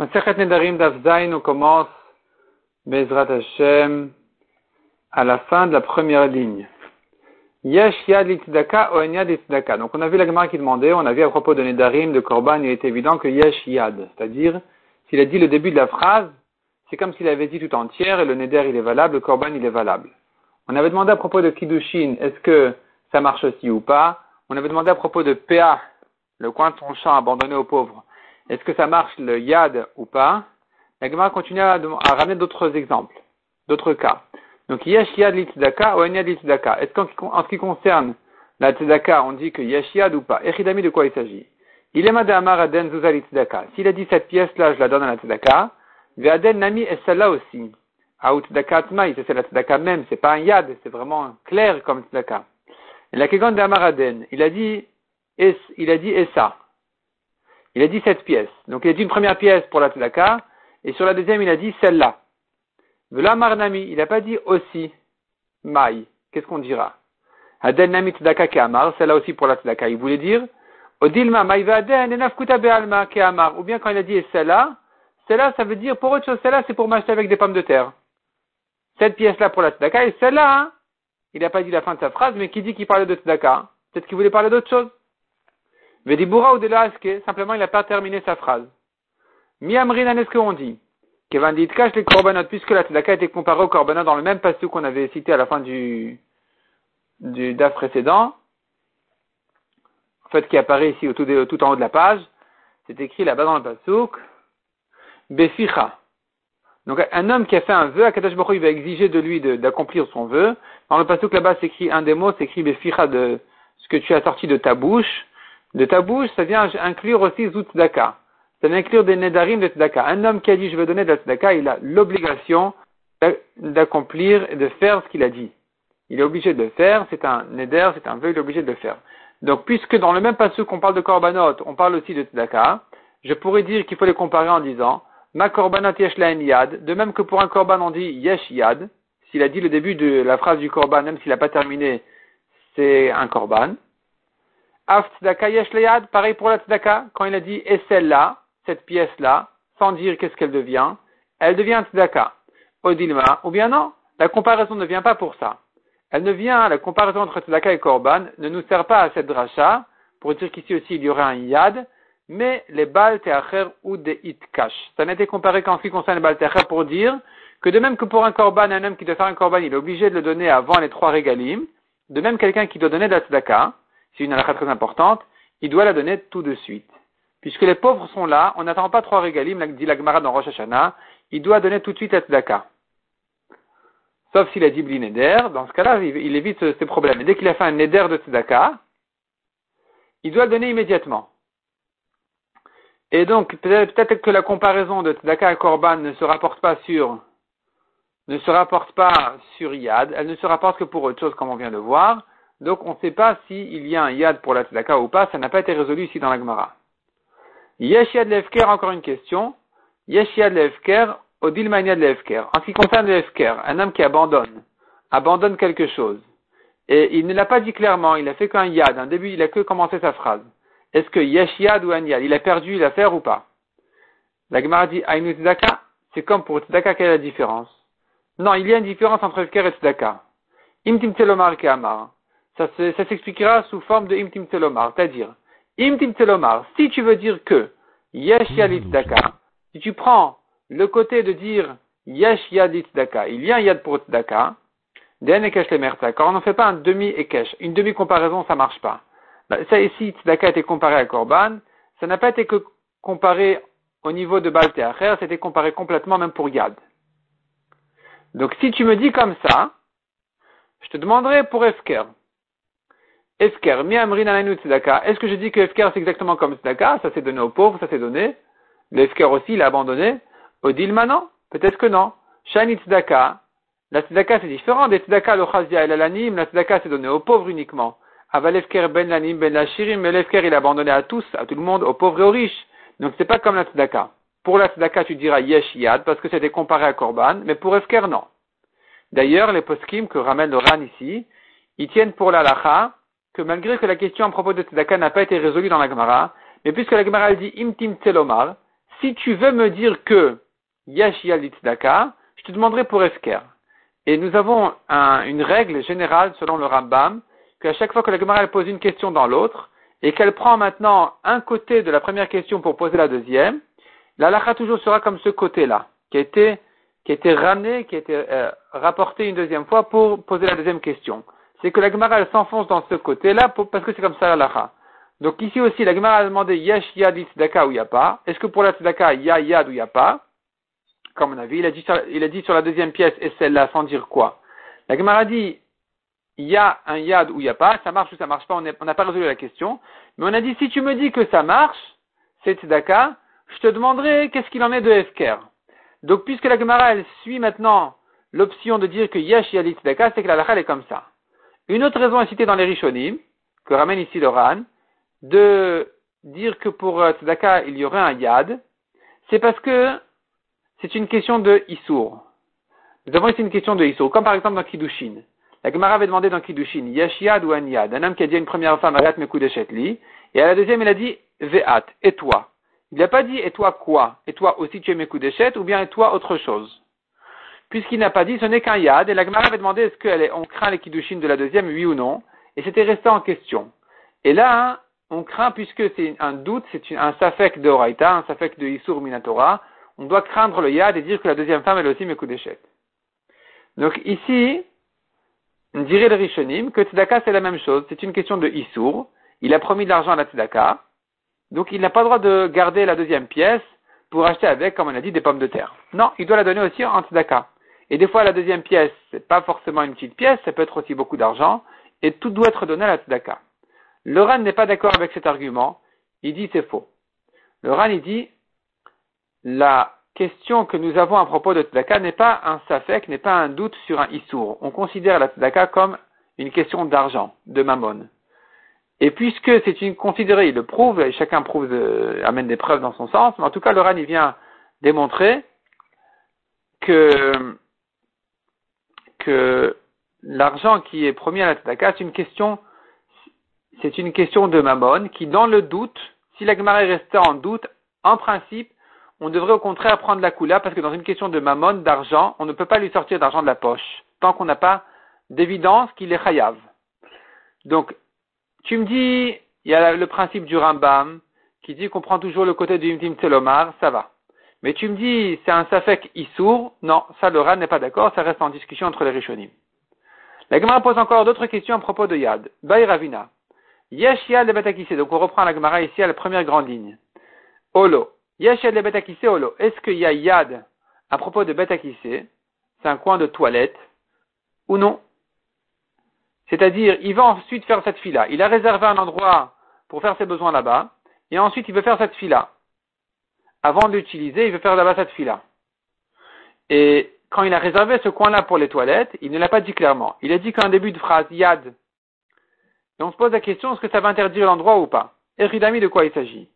Nedarim d'Afzaïn, on commence Bezrat Hashem à la fin de la première ligne. Yesh yad litzdaka yad. Donc on a vu la Gemara qui demandait, on a vu à propos de Nedarim, de Korban, il est évident que yesh yad, c'est-à-dire s'il a dit le début de la phrase, c'est comme s'il avait dit tout entière et le Neder il est valable, le Korban il est valable. On avait demandé à propos de Kiddushin, est-ce que ça marche aussi ou pas On avait demandé à propos de PA, le coin de ton champ abandonné aux pauvres. Est-ce que ça marche le yad ou pas? La Gemara continue à, ramener d'autres exemples, d'autres cas. Donc, yesh yad tzedaka ou yad tzedaka. Est-ce qu'en ce qui concerne la tzedaka, on dit que yesh yad ou pas? Echidami, de quoi il s'agit? Il est madamar aden zuzal tzedaka. S'il a dit cette pièce-là, je la donne à la tzedaka, ve'aden nami est celle-là aussi. Aout tzedaka tmaï, c'est la tzedaka même, c'est pas un yad, c'est vraiment clair comme tzedaka. Et la kegon de il a dit, il a dit essa. Il a dit cette pièce. Donc il a dit une première pièce pour la tzedaka, et sur la deuxième, il a dit celle-là. Vela marnami, il n'a pas dit aussi maï. Qu'est-ce qu'on dira? Aden nami celle-là aussi pour la tzedaka. Il voulait dire Odilma maï vaden enafkuta be'alma. Ou bien quand il a dit celle-là, celle-là, ça veut dire pour autre chose, celle-là, c'est pour m'acheter avec des pommes de terre. Cette pièce-là pour la tzedaka, et celle-là, hein, il n'a pas dit la fin de sa phrase, mais qui dit qu'il parlait de tzedaka Peut-être qu'il voulait parler d'autre chose? Vedibura ou de simplement il n'a pas terminé sa phrase. Miamrinan, est-ce qu'on dit Kevan dit cache les korbanot, puisque la tzedaka a été comparée au korbanot dans le même passage qu'on avait cité à la fin du, du DAF précédent, en fait, qui apparaît ici tout, en haut de la page, c'est écrit là-bas dans le pasouk, Beficha. Donc, un homme qui a fait un vœu, Akadash Baruch il va exiger de lui d'accomplir son vœu. Dans le pasouk là-bas, c'est écrit un des mots, c'est écrit Beficha de ce que tu as sorti de ta bouche. De ta bouche, ça vient inclure aussi Zutzdaka. Ça vient inclure des Nedarim de Tzedaka. Un homme qui a dit je vais donner de la Tzedaka, il a l'obligation d'accomplir et de faire ce qu'il a dit. Il est obligé de le faire, c'est un Neder, c'est un vœu, il est obligé de le faire. Donc, puisque dans le même passage qu'on parle de Korbanot, on parle aussi de Tzedaka, je pourrais dire qu'il faut les comparer en disant, Ma Korbanot yesh yad, de même que pour un Korban on dit yesh yad, s'il a dit le début de la phrase du Korban, même s'il n'a pas terminé, c'est un Korban. Af tzedaka yesh leyad, pareil pour la tzedaka, quand il a dit et celle-là, cette pièce-là, sans dire qu'est-ce qu'elle devient, elle devient tzedaka. Odilma, ou bien non, la comparaison ne vient pas pour ça. Elle ne vient, la comparaison entre tzedaka et korban ne nous sert pas à cette dracha, pour dire qu'ici aussi il y aurait un yad, mais les bal teacher ou des itkash. Ça n'a été comparé qu'en ce qui concerne les bal teacher pour dire que de même que pour un korban, un homme qui doit faire un korban, il est obligé de le donner avant les trois régalim, de même quelqu'un qui doit donner de la tzedaka, c'est une halakha très importante, il doit la donner tout de suite. Puisque les pauvres sont là, on n'attend pas trois régalim, dit la Gemara dans Rosh Hashanah, il doit donner tout de suite la tzedaka. Sauf s'il a dit blinéder, dans ce cas-là, il évite ces problèmes. Et dès qu'il a fait un neder de tzedaka, il doit le donner immédiatement. Et donc, peut-être que la comparaison de tzedaka à korban ne se rapporte pas sur, ne se rapporte pas sur Yad, elle ne se rapporte que pour autre chose, comme on vient de voir. Donc on ne sait pas s'il y a un yad pour la tzedaka ou pas, ça n'a pas été résolu ici dans la Gemara. Yesh yad lefker, encore une question. Yesh yad lefker, odil yad lefker. En ce qui concerne lefker, un homme qui abandonne, abandonne quelque chose, et il ne l'a pas dit clairement, il a fait qu'un yad, un début, il a que commencé sa phrase. Est-ce que yesh yad ou un yad, il a perdu l'affaire ou pas? La Gemara dit, ainu tzedaka, c'est comme pour tzedaka, quelle est la différence? Non, il y a une différence entre lefker et tzedaka. Imtim telomar amar ça, s'expliquera sous forme de imtim telomar, c'est-à-dire, imtim telomar, si tu veux dire que yesh yalit daka, si tu prends le côté de dire yesh yadit daka, il y a un yad pour daka, den ekesh le quand on ne fait pas un demi ekesh, une demi comparaison, ça marche pas. Bah, ça ici, tzedaka a été comparé à korban, ça n'a pas été que comparé au niveau de Baal Teacher, c'était comparé complètement même pour Yad. Donc si tu me dis comme ça, je te demanderai pour Efker. Efker, tzedaka. Est-ce que je dis que Efker c'est exactement comme tzedaka? Ça s'est donné aux pauvres, ça s'est donné. L'Efker aussi, il a abandonné. Odilma, non Peut-être que non. Shani tzedaka. La tzedaka c'est différent des tzedaka lo chazia et l'alanim. La tzedaka c'est donné aux pauvres uniquement. Aval Efker ben lanim ben la shirim. Mais l'Efker il a abandonné à tous, à tout le monde, aux pauvres et aux riches. Donc c'est pas comme la tzedaka. Pour la tzedaka tu diras yesh yad parce que c'était comparé à korban. Mais pour Efker non. D'ailleurs, les poskim que ramène le Ran ici, ils tiennent pour la lacha que malgré que la question à propos de Tzedaka n'a pas été résolue dans la Gemara, mais puisque la Gemara dit imtim tselomar, si tu veux me dire que Yesh Daka, je te demanderai pour Esker. Et nous avons une règle générale selon le Rambam, qu'à chaque fois que la Gemara pose une question dans l'autre, et qu'elle prend maintenant un côté de la première question pour poser la deuxième, la lacha toujours sera comme ce côté-là, qui a été, qui a été ramené, qui a été euh, rapporté une deuxième fois pour poser la deuxième question. C'est que la Gemara s'enfonce dans ce côté-là parce que c'est comme ça la lacha. Donc ici aussi, la Gemara a demandé yesh yad tzedaka ou a pas? Est-ce que pour la tzedaka, y a yad ou a pas? Comme on a vu, il a dit, a dit sur la deuxième pièce et celle-là sans dire quoi. La Gemara dit il y a un yad ou il a pas, ça marche ou ça marche pas, on n'a pas résolu la question. Mais on a dit, si tu me dis que ça marche, c'est tzedaka, je te demanderai qu'est-ce qu'il en est de Efker. Donc, puisque la Gemara, elle suit maintenant l'option de dire que yesh yad tzedaka, c'est que la lacha, est comme ça. Une autre raison est citée dans les Rishonim, que ramène ici le Ran, de dire que pour euh, tzedaka, il y aurait un yad, c'est parce que c'est une question de Issour. Nous avons ici une question de Issour, comme par exemple dans Kiddushin. La Gemara avait demandé dans Kiddushin, Yashiad ou Anyad, un homme qui a dit à une première femme, Agat Mekudeshetli, et à la deuxième, il a dit, Ve'at, et toi. Il n'a pas dit, et toi quoi? Et toi aussi tu es Mekudeshet, ou bien et toi autre chose? Puisqu'il n'a pas dit, ce n'est qu'un Yad, et la Gemara avait demandé, est-ce qu'on craint les Kiddushin de la deuxième, oui ou non, et c'était resté en question. Et là, on craint, puisque c'est un doute, c'est un safek de Horaïta, un safek de Isur Minatora, on doit craindre le Yad et dire que la deuxième femme, elle aussi Mekudeshet. Donc ici, on dirait le Rishonim que Tzedaka c'est la même chose, c'est une question de Issour. Il a promis de l'argent à la Tzedaka, donc il n'a pas le droit de garder la deuxième pièce pour acheter avec, comme on a dit, des pommes de terre. Non, il doit la donner aussi en Tzedaka. Et des fois, la deuxième pièce, c'est pas forcément une petite pièce, ça peut être aussi beaucoup d'argent, et tout doit être donné à la Tzedaka. Le Ran n'est pas d'accord avec cet argument, il dit c'est faux. Le Ran, il dit, la question que nous avons à propos de tzedaka n'est pas un safek, n'est pas un doute sur un issour. On considère la tzedaka comme une question d'argent, de mammon. Et puisque c'est une considérée, il le prouve, et chacun prouve, euh, amène des preuves dans son sens, mais en tout cas, le il vient démontrer que, que l'argent qui est promis à la tzedaka, c'est une question, c'est une question de mammon qui, dans le doute, si la Gemara est restée en doute, en principe, on devrait au contraire prendre la coula parce que dans une question de mammon, d'argent, on ne peut pas lui sortir d'argent de la poche tant qu'on n'a pas d'évidence qu'il est chayav. Donc, tu me dis, il y a le principe du Rambam qui dit qu'on prend toujours le côté du Imtim Telomar, ça va. Mais tu me dis, c'est un Safek Issour, non, ça le n'est pas d'accord, ça reste en discussion entre les Rishonim. La Gemara pose encore d'autres questions à propos de Yad. Bay Ravina. Yesh Yad le Donc on reprend la Gemara ici à la première grande ligne. Olo. Yachad le betakissé olo. Est-ce qu'il y a yad à propos de betakissé? C'est un coin de toilette ou non? C'est-à-dire, il va ensuite faire cette fila. Il a réservé un endroit pour faire ses besoins là-bas et ensuite il veut faire cette fila. Avant de l'utiliser, il veut faire là-bas cette fila. Et quand il a réservé ce coin-là pour les toilettes, il ne l'a pas dit clairement. Il a dit qu'un début de phrase, yad. Et on se pose la question, est-ce que ça va interdire l'endroit ou pas? Eridami, de quoi il s'agit?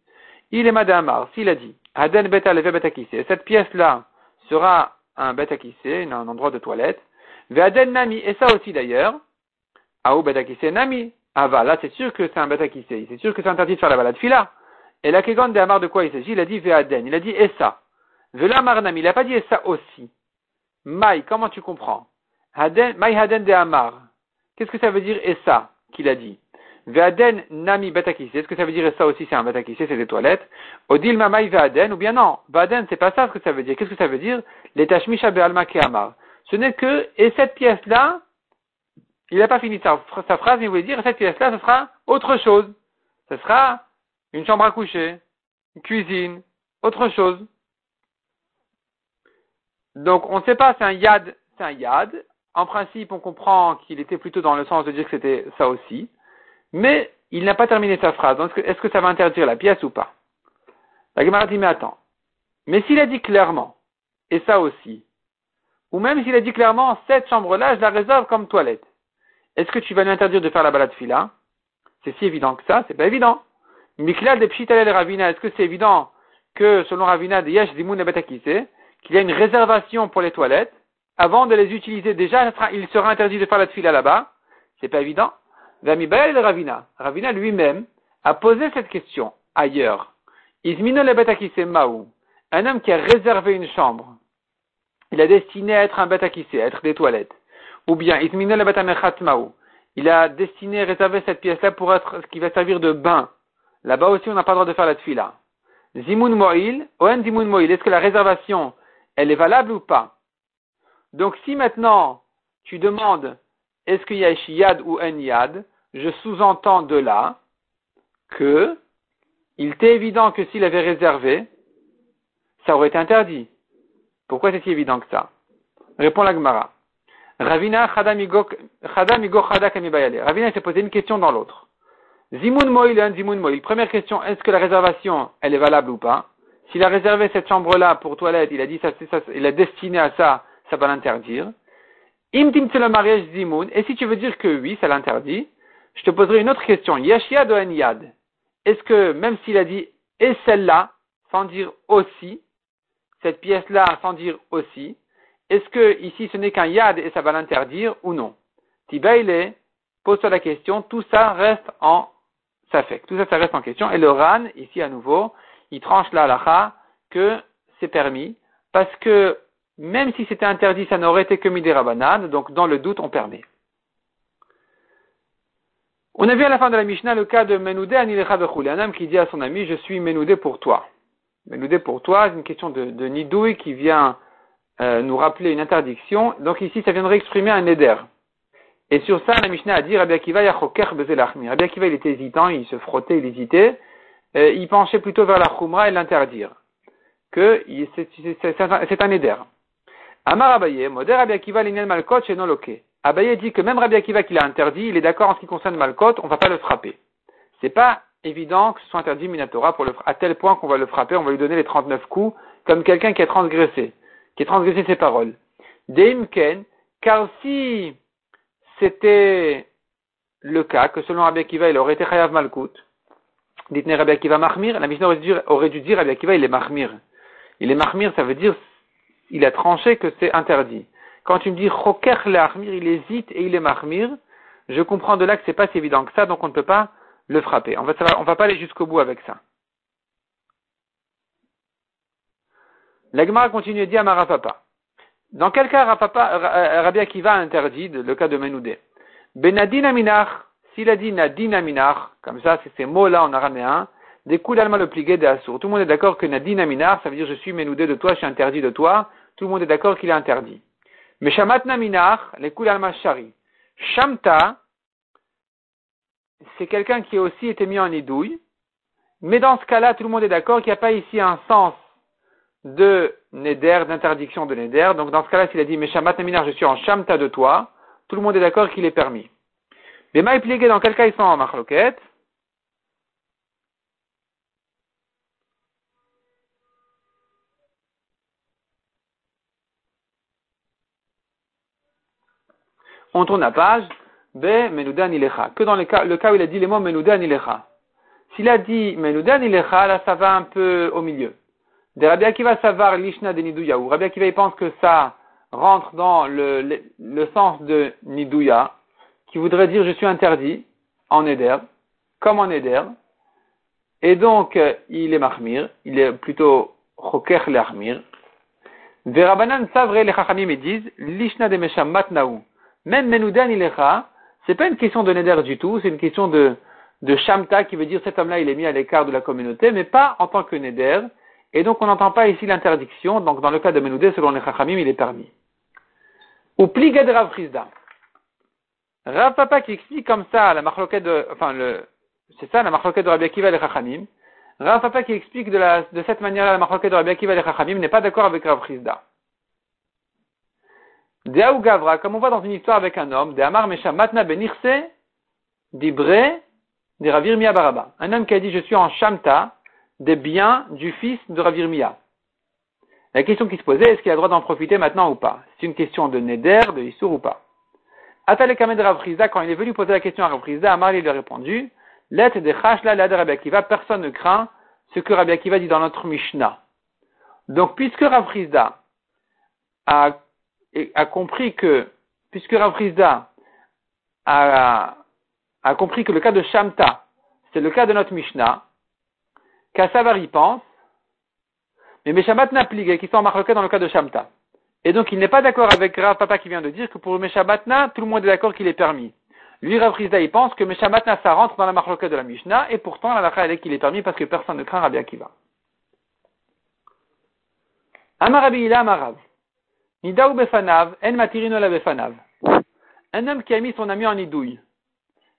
Il est Madamar, s'il a dit, Aden beta leve cette pièce-là sera un betakissé, un endroit de toilette, Aden nami, et ça aussi d'ailleurs, Aou betakissé nami, ah va, là c'est sûr que c'est un betakissé, c'est sûr que c'est interdit de faire la balade fila. Et la kegon de Amar de quoi il s'agit, il a dit Ve'aden, il a dit et ça. Ve'lamar nami, il n'a pas dit et ça aussi. Maï, comment tu comprends? Haden, Maï haden de Amar. Qu'est-ce que ça veut dire et ça qu'il a dit? Ve'aden nami betakissé. Est-ce que ça veut dire ça aussi c'est un betakissé, c'est des toilettes? Odil mamai ve'aden ou bien non? Ve'aden c'est pas ça ce que ça veut dire. Qu'est-ce que ça veut dire? Les tashmisha be'alma ke'amar. Ce n'est que, et cette pièce-là, il n'a pas fini sa, phrase, mais il voulait dire, cette pièce-là, ce sera autre chose. Ce sera une chambre à coucher, une cuisine, autre chose. Donc, on ne sait pas, c'est un yad, c'est un yad. En principe, on comprend qu'il était plutôt dans le sens de dire que c'était ça aussi. Mais il n'a pas terminé sa phrase. Est-ce que, ça va interdire la pièce ou pas? La Gemara dit, mais attends. Mais s'il a dit clairement, et ça aussi, ou même s'il a dit clairement, cette chambre-là, je la réserve comme toilette, est-ce que tu vas lui interdire de faire la balade fila? C'est si évident que ça, c'est pas évident. Miklal de Pshitalel Ravina, est-ce que c'est évident que, selon Ravina de Yesh Zimoun qu'il y a une réservation pour les toilettes, avant de les utiliser déjà, il sera interdit de faire la fila là-bas? C'est pas évident. Vamibael Ravina. Ravina lui-même a posé cette question ailleurs. Ismino le maou. un homme qui a réservé une chambre, il a destiné à être un bête à à être des toilettes, ou bien il a destiné, réservé cette pièce-là pour être ce qui va servir de bain. Là-bas aussi, on n'a pas le droit de faire la tfila. Zimun mo'il, oen zimun mo'il, est-ce que la réservation, elle est valable ou pas? Donc si maintenant, tu demandes, est-ce qu'il y a yad ou en yad, je sous-entends de là que il était évident que s'il avait réservé, ça aurait été interdit. Pourquoi c'est si évident que ça? Répond la Gemara. Ravina Ravina s'est posé une question dans l'autre. Zimun Moïl et Zimun Moïl. Première question, est-ce que la réservation, elle est valable ou pas? S'il a réservé cette chambre-là pour toilette, il a dit ça, il a destiné à ça, ça va l'interdire. Imtim le mariage Zimun. Et si tu veux dire que oui, ça l'interdit, je te poserai une autre question. Yashiad ou Yad Est-ce que même s'il a dit et celle-là, sans dire aussi, cette pièce-là sans dire aussi, est-ce que ici ce n'est qu'un yad et ça va l'interdire ou non? Tibaile pose-toi la question, tout ça reste en tout ça, ça reste en question. Et le ran, ici à nouveau, il tranche la halacha que c'est permis, parce que même si c'était interdit, ça n'aurait été que midirabanan, donc dans le doute, on permet. On a vu à la fin de la Mishnah le cas de Menoudé Anilecha un homme qui dit à son ami, je suis Menoudé pour toi. Menoudé pour toi, c'est une question de, de nidouille qui vient euh, nous rappeler une interdiction. Donc ici, ça viendrait exprimer un éder. Et sur ça, la Mishnah a dit, Rabbi Akiva yachoker bezelachmi. Rabbi Akiva, il était hésitant, il se frottait, il hésitait. Il penchait plutôt vers la chumra et l'interdire. Que c'est un éder. Amar Abaye, moder Rabbi Akiva l'inel malkot chez loke. Abaye dit que même Rabbi Akiva qui l'a interdit, il est d'accord en ce qui concerne malkot, on va pas le frapper. C'est pas évident que ce soit interdit Minatora à tel point qu'on va le frapper, on va lui donner les 39 coups, comme quelqu'un qui a transgressé, qui a transgressé ses paroles. Deimken, car si c'était le cas, que selon Rabbi Akiva, il aurait été Chayav Malkout, dites Rabbi Akiva Mahmir, la mission aurait dû dire Rabbi Akiva, il est Mahmir. Il est Mahmir, ça veut dire, il a tranché que c'est interdit. Quand tu me dis Choker le il hésite et il est Mahmir, je comprends de là que c'est pas si évident que ça, donc on ne peut pas le frapper. En fait, ça va, on va pas aller jusqu'au bout avec ça. L'Agmara continue et dit à Marapapa. Dans quel cas Rapapa, Rabbi Akiva interdit, le cas de Menoudé Benadin Aminach, s'il a dit Nadin Aminach, comme ça, c'est ces mots-là en araméen, des coups d'alma le pligué des Tout le monde est d'accord que Nadin Aminach, ça veut dire je suis Menoudé de toi, je suis interdit de toi. Tout le monde est d'accord qu'il est interdit. Mais Shamat Naminach, les coups d'alma shari. Shamta, c'est quelqu'un qui a aussi été mis en idouille. Mais dans ce cas-là, tout le monde est d'accord qu'il n'y a pas ici un sens de Neder, d'interdiction de Neder. Donc dans ce cas-là, s'il a dit Meshamat Naminar, je suis en Shamta de toi, tout le monde est d'accord qu'il est permis. Les mailles pliées, dans quel cas ils sont en marloquette? On tourne la page. B, Menoudan Ilecha. Que dans le cas, le cas où il a dit les mots Menoudan Ilecha. S'il a dit Menoudan Ilecha, là, ça va un peu au milieu. De Rabbi Akiva Savar Lishna de Nidouya, ou Rabbi Akiva il pense que ça rentre dans le, le, le sens de Nidouya, qui voudrait dire je suis interdit en Eder, comme en Eder, et donc il est Mahmir, il est plutôt Choker Lahmir. Verabanan Savre les Chachamim disent Lishna de Mesham Matnaou. Même Menoudan Ilecha, c'est pas une question de Neder du tout, c'est une question de, de Shamta qui veut dire cet homme-là il est mis à l'écart de la communauté, mais pas en tant que Neder. Et donc on n'entend pas ici l'interdiction, donc dans le cas de Menoudé, selon les Chachamim, il est permis. Ou pliga de Rav Frisda. Rav Papa qui explique comme ça la marloquette de, enfin le, c'est ça la marloquette de Rabbi Akiva et les Chachamim. Rav Papa qui explique de, la, de cette manière-là la marloquette de Rabbi Akiva et les Chachamim n'est pas d'accord avec Rav Frisda. Deaou Gavra, comme on voit dans une histoire avec un homme, de Amar Mesha Matna Benirse, d'Ibre, de Ravir Baraba. Un homme qui a dit, je suis en Shamta, des biens du fils de Ravirmia. La question qui se posait, est-ce qu'il a le droit d'en profiter maintenant ou pas? C'est une question de Neder, de Issour ou pas? Atale Kamed Ravriza, quand il est venu poser la question à Ravriza, Amar lui a répondu, Let de Chashla la de Rabbi Akiva, personne ne craint ce que Rabbi Akiva dit dans notre Mishnah. Donc, puisque Ravriza a a compris que, puisque a compris que le cas de Shamta, c'est le cas de notre Mishnah, qu'Assavar y pense, mais Meshabat Naplige, qui sont en dans le cas de Shamta. Et donc, il n'est pas d'accord avec Rav Papa qui vient de dire que pour Meshabatna, tout le monde est d'accord qu'il est permis. Lui, Rav Rizda, il pense que Meshabatna, ça rentre dans la marloquette de la Mishnah, et pourtant, la lacha, elle est qu'il est permis parce que personne ne craint Rabbi Akiva. Amarabi ila amarav. Nidaou befanav, en matirino la befanav. Un homme qui a mis son ami en idouille.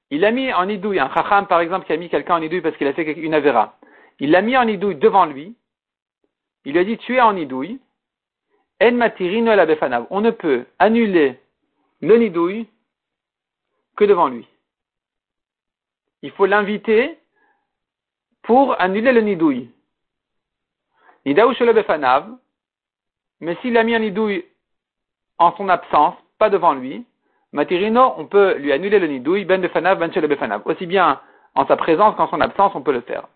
Il a mis en idouille, un chacham par exemple qui a mis quelqu'un en idouille parce qu'il a fait une avéra. Il l'a mis en idouille devant lui. Il lui a dit tu es en idouille. En matirino la befanav. On ne peut annuler le nidouille que devant lui. Il faut l'inviter pour annuler le nidouille. Nidaou le befanav. Mais s'il a mis un nidouille en son absence, pas devant lui, Matirino, on peut lui annuler le nidouille, ben befanav, ben le befanav. Aussi bien en sa présence qu'en son absence, on peut le faire.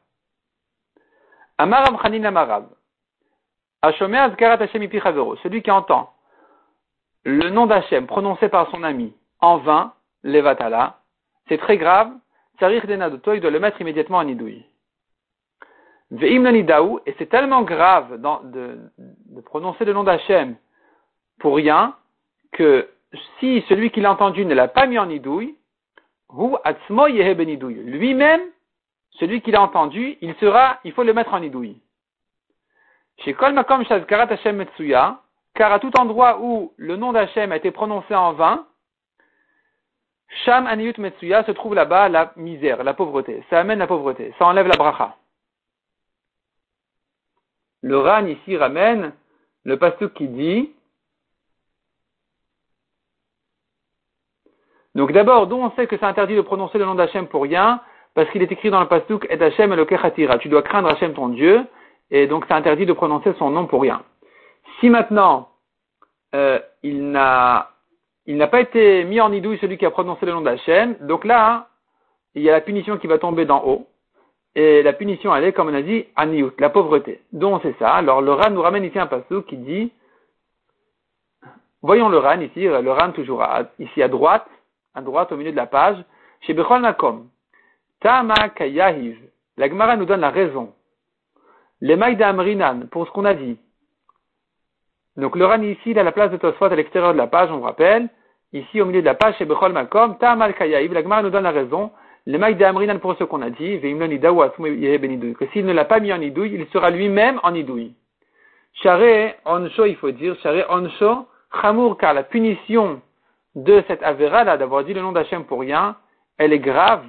Amaram chanin amarav. Celui qui entend le nom d'Hachem prononcé par son ami en vain, levatala, c'est très grave, Tsarir Denadoto, il doit le mettre immédiatement en nidouille. Et c'est tellement grave de, prononcer le nom d'Hachem pour rien que si celui qui l'a entendu ne l'a pas mis en nidouille, lui-même, celui qui l'a entendu, il sera, il faut le mettre en nidouille. Chez Kol Makom Hashem Metsuya, car à tout endroit où le nom d'Hachem a été prononcé en vain, Sham Aniyut Metsuya se trouve là-bas la misère, la pauvreté. Ça amène la pauvreté, ça enlève la bracha. Le Ran ici ramène le pastuk qui dit Donc d'abord, d'où on sait que c'est interdit de prononcer le nom d'Hachem pour rien? Parce qu'il est écrit dans le pastuk Et Hachem le Kechatira. Tu dois craindre Hachem ton Dieu, et donc c'est interdit de prononcer son nom pour rien. Si maintenant euh, il n'a pas été mis en idouille celui qui a prononcé le nom d'Hachem, donc là, il y a la punition qui va tomber d'en haut. Et la punition, elle est, comme on a dit, aniout, la pauvreté. Donc c'est ça. Alors le Ran nous ramène ici un passage qui dit, voyons le Ran ici, le Ran toujours ici à droite, à droite au milieu de la page, chez Nakom. Tama Kayahiv. La Gemara nous donne la raison. Les Maïda Amrinan, pour ce qu'on a dit. Donc le Ran ici, il a la place de Tosfot à l'extérieur de la page, on vous rappelle. Ici, au milieu de la page, chez Bechol Makom, Tama Kayahiv. La Gemara nous donne la raison. Le maïd Amrinan pour ce qu'on a dit, que s'il ne l'a pas mis en idouille, il sera lui-même en idouille. Charé oncho, il faut dire, charé oncho, chamour, car la punition de cette avéra là, d'avoir dit le nom d'Hachem pour rien, elle est grave.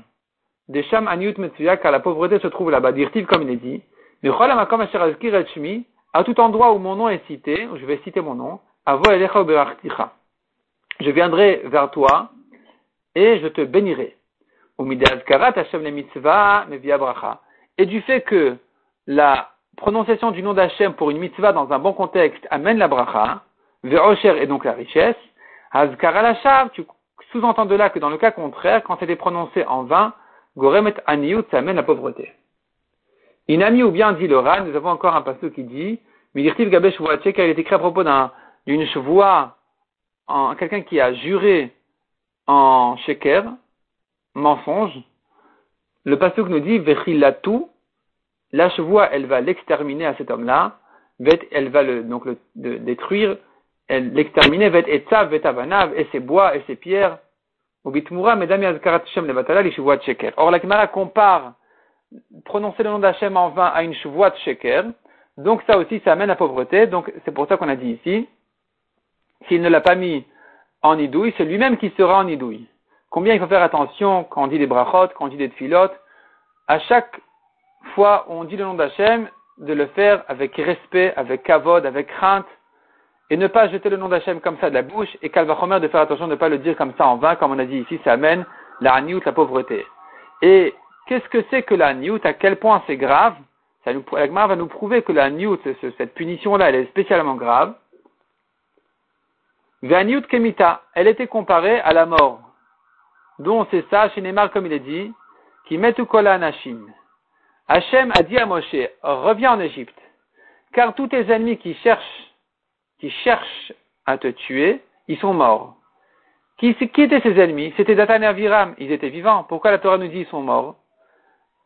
Des sham aniut metsuya, car la pauvreté se trouve là-bas, dirtiv comme il est dit. À tout endroit où mon nom est cité, où je vais citer mon nom, je viendrai vers toi et je te bénirai. Et du fait que la prononciation du nom d'Hachem pour une mitzvah dans un bon contexte amène la bracha, ve'osher et donc la richesse, tu sous-entends de là que dans le cas contraire, quand elle est prononcée en vain, goremet aniut, ça amène la pauvreté. Inami ou bien dit le Ran, nous avons encore un passage qui dit, gabesh il est écrit à propos d'une chevoie, en quelqu'un qui a juré en sheker, mensonge, le pasuk nous dit Vechilatu, la chevoie, elle va l'exterminer à cet homme-là, elle va le, donc le, détruire, elle l'exterminer, et et ses bois, et ses pierres, Or la Gemara compare prononcer le nom d'Hachem en vain à une de sheker, donc ça aussi, ça amène à pauvreté, donc c'est pour ça qu'on a dit ici, s'il ne l'a pas mis en idouille, c'est lui-même qui sera en idouille. Combien il faut faire attention quand on dit des brachot, quand on dit des tfilotes. À chaque fois où on dit le nom d'Hachem, de le faire avec respect, avec kavod, avec crainte, et ne pas jeter le nom d'Hachem comme ça de la bouche, et Kalvachomer de faire attention de ne pas le dire comme ça en vain, comme on a dit ici, ça amène la haniout, la pauvreté. Et qu'est-ce que c'est que la haniout, à quel point c'est grave? Ça nous, La va nous prouver que la haniout, cette punition-là, elle est spécialement grave. Haniout kemita, elle était comparée à la mort dont c'est ça, chez Neymar comme il est dit, qui met tout Anashim. Hachem a dit à Moshe, reviens en Égypte, car tous tes ennemis qui cherchent, qui cherchent à te tuer, ils sont morts. Qui, étaient ces ennemis? C'était Datan et Aviram, ils étaient vivants. Pourquoi la Torah nous dit qu'ils sont morts?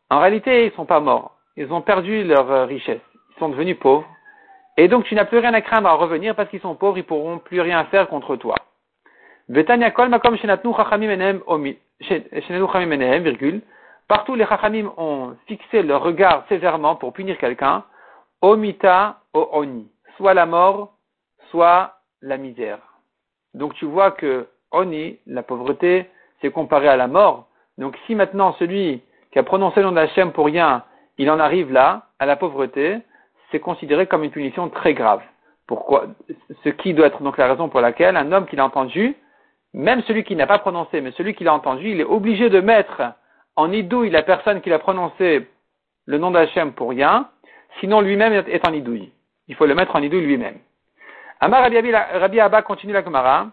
En réalité, ils ne sont pas morts. Ils ont perdu leur euh, richesse. Ils sont devenus pauvres. Et donc tu n'as plus rien à craindre à revenir parce qu'ils sont pauvres, ils pourront plus rien faire contre toi. Partout les chachamim ont fixé leur regard sévèrement pour punir quelqu'un, omita o oni, soit la mort, soit la misère. Donc tu vois que oni, la pauvreté, c'est comparé à la mort. Donc si maintenant celui qui a prononcé le nom d'Hachem pour rien, il en arrive là, à la pauvreté, c'est considéré comme une punition très grave. Pourquoi? Ce qui doit être donc la raison pour laquelle un homme qui l'a entendu, même celui qui n'a pas prononcé, mais celui qui l'a entendu, il est obligé de mettre en idouille la personne qui l'a prononcé le nom d'Hachem pour rien, sinon lui-même est en idouille. Il faut le mettre en idouille lui-même. Rabbi Abba continue la Gemara.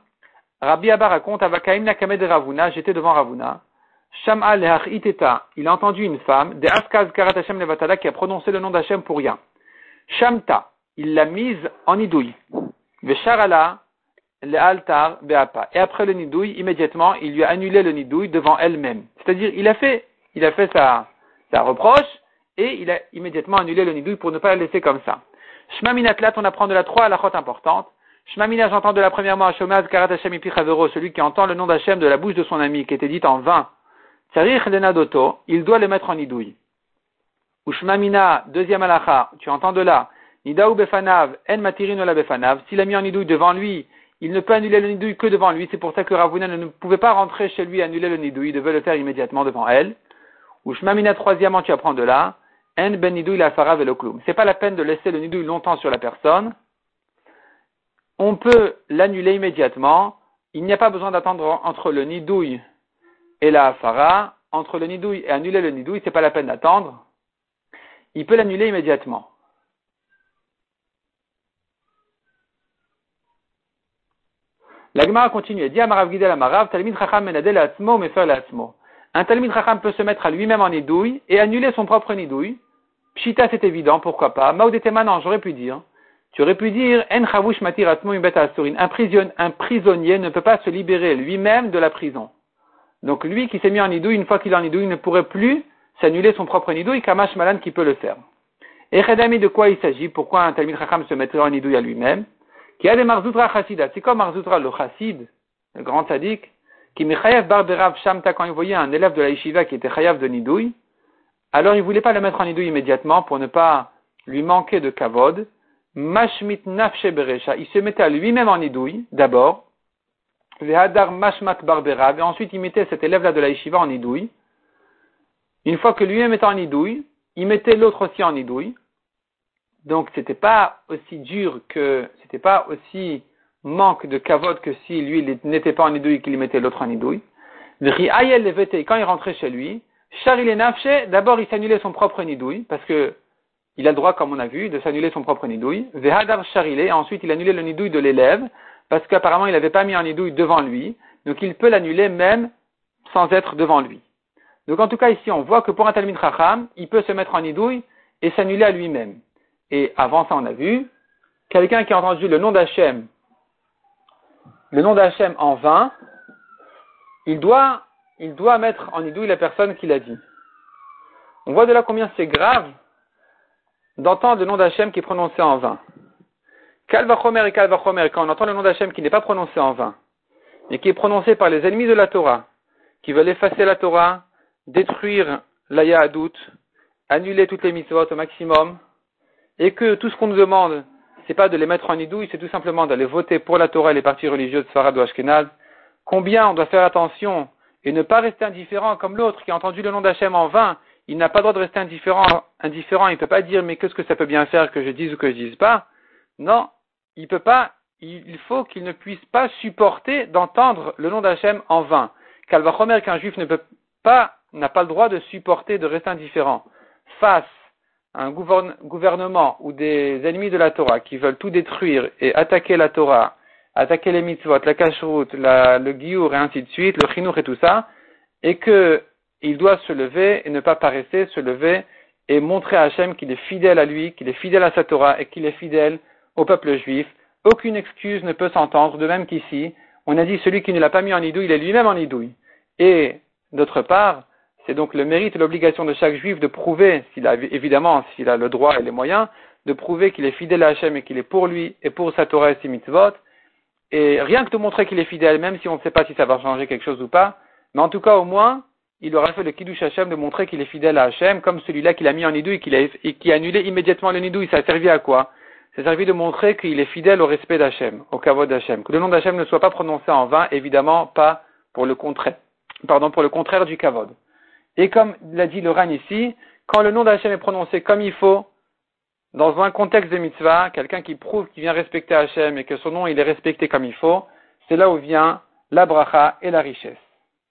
Rabbi Abba raconte, Avakaim Nakamed Ravuna, j'étais devant Ravuna. Sham'a iteta, il a entendu une femme, de Askaz Karat Hashem Levatada, qui a prononcé le nom d'Hachem pour rien. Shamta, il l'a mise en nidouille. Vesharala, le altar beapa. Et après le nidouille, immédiatement, il lui a annulé le nidouille devant elle-même. C'est-à-dire, il a fait, il a fait sa, sa reproche, et il a immédiatement annulé le nidouille pour ne pas la laisser comme ça. Shmaminatlat, on apprend de la trois à la chote importante. Shmamina, j'entends de la première mois, Shomaz Karat Hashem celui qui entend le nom d'Hachem de la bouche de son ami, qui était dit en vain. Tsarich Lenadoto, il doit le mettre en nidouille. Ushmamina, deuxième alacha, tu entends de là, Nidaou befanav, en matirin la befanav, s'il a mis en nidouille devant lui, il ne peut annuler le nidouille que devant lui, c'est pour ça que Ravuna ne pouvait pas rentrer chez lui et annuler le nidouille, il devait le faire immédiatement devant elle. Ushmamina, troisièmement, tu apprends de là, en ben nidouille la fara velokloum. C'est pas la peine de laisser le nidouille longtemps sur la personne. On peut l'annuler immédiatement. Il n'y a pas besoin d'attendre entre le nidouille et la fara. Entre le nidouille et annuler le nidouille, c'est pas la peine d'attendre il peut l'annuler immédiatement. La continue. Chacham Menadel. Un Talmid Chacham peut se mettre à lui-même en nidouille et annuler son propre nidouille. Pshita, c'est évident, pourquoi pas. Maoudetema, non, j'aurais pu dire. Tu aurais pu dire En Chavush Matir Atzmo Asurin. Un prisonnier ne peut pas se libérer lui-même de la prison. Donc lui qui s'est mis en nidouille, une fois qu'il est en nidouille, ne pourrait plus s'annuler son propre nidouille, Kamash Malan qui peut le faire. Et Khedami, de quoi il s'agit? Pourquoi un Talmid Chacham se mettrait en nidouille à lui-même? Qui a des Marzoutra Chassidat. C'est comme Marzoutra, le Chassid, le grand sadique, qui Mechayev Barberav Shamta, quand il voyait un élève de la Yeshiva qui était Chayav de nidouille, alors il voulait pas le mettre en nidouille immédiatement pour ne pas lui manquer de kavod. Mashmit il se mettait à lui-même en nidouille, d'abord. Vehadar Mashmat Barberav, et ensuite il mettait cet élève-là de la Yeshiva en nidouille. Une fois que lui-même était en nidouille, il mettait l'autre aussi en nidouille. Donc c'était pas aussi dur que, c'était pas aussi manque de cavote que si lui n'était pas en nidouille et qu'il mettait l'autre en nidouille. Quand il rentrait chez lui, d'abord il s'annulait son propre nidouille, parce que il a le droit, comme on a vu, de s'annuler son propre nidouille. Vehadar et ensuite il annulait le nidouille de l'élève, parce qu'apparemment il n'avait pas mis en nidouille devant lui, donc il peut l'annuler même sans être devant lui. Donc en tout cas ici on voit que pour un Talmud Chacham, il peut se mettre en idouille et s'annuler à lui-même. Et avant ça on a vu, quelqu'un qui a entendu le nom d'Hachem, le nom d'Hachem en vain, il doit, il doit mettre en idouille la personne qui l'a dit. On voit de là combien c'est grave d'entendre le nom d'Hachem qui est prononcé en vain. Kalvachomer et Kalvachomer, quand on entend le nom d'Hachem qui n'est pas prononcé en vain, et qui est prononcé par les ennemis de la Torah, qui veulent effacer la Torah, détruire la doute, annuler toutes les mitzvot au maximum, et que tout ce qu'on nous demande, c'est pas de les mettre en idouille, c'est tout simplement d'aller voter pour la Torah et les partis religieux de Farad ou Ashkenaz, combien on doit faire attention et ne pas rester indifférent comme l'autre qui a entendu le nom d'Hachem en vain, il n'a pas le droit de rester indifférent, indifférent, il ne peut pas dire mais qu'est-ce que ça peut bien faire que je dise ou que je dise pas? Non, il peut pas, il faut qu'il ne puisse pas supporter d'entendre le nom d'Hachem en vain. Calvachomer qu'un juif ne peut pas n'a pas le droit de supporter, de rester indifférent face un gouvernement ou des ennemis de la Torah qui veulent tout détruire et attaquer la Torah, attaquer les mitzvot, la kashrut, le giour et ainsi de suite, le chinour et tout ça, et qu'il doit se lever et ne pas paraisser, se lever et montrer à Hachem qu'il est fidèle à lui, qu'il est fidèle à sa Torah et qu'il est fidèle au peuple juif. Aucune excuse ne peut s'entendre, de même qu'ici, on a dit celui qui ne l'a pas mis en idouille, il est lui-même en idouille. Et, d'autre part, c'est donc le mérite et l'obligation de chaque juif de prouver, s'il a, évidemment, s'il a le droit et les moyens, de prouver qu'il est fidèle à Hachem et qu'il est pour lui et pour sa Torah et ses mitzvot. Et rien que de montrer qu'il est fidèle, même si on ne sait pas si ça va changer quelque chose ou pas, mais en tout cas, au moins, il aura fait le Kiddush Hachem de montrer qu'il est fidèle à Hachem, comme celui-là qu'il a mis en nidou et, qui a annulé immédiatement le nidou. Ça a servi à quoi? Ça a servi de montrer qu'il est fidèle au respect d'Hachem, au kavod d'Hachem. Que le nom d'Hachem ne soit pas prononcé en vain, évidemment pas pour le contraire, pardon, pour le contraire du kavod. Et comme l'a dit le ici, quand le nom d'Hachem est prononcé comme il faut, dans un contexte de mitzvah, quelqu'un qui prouve qu'il vient respecter Hachem et que son nom il est respecté comme il faut, c'est là où vient la bracha et la richesse.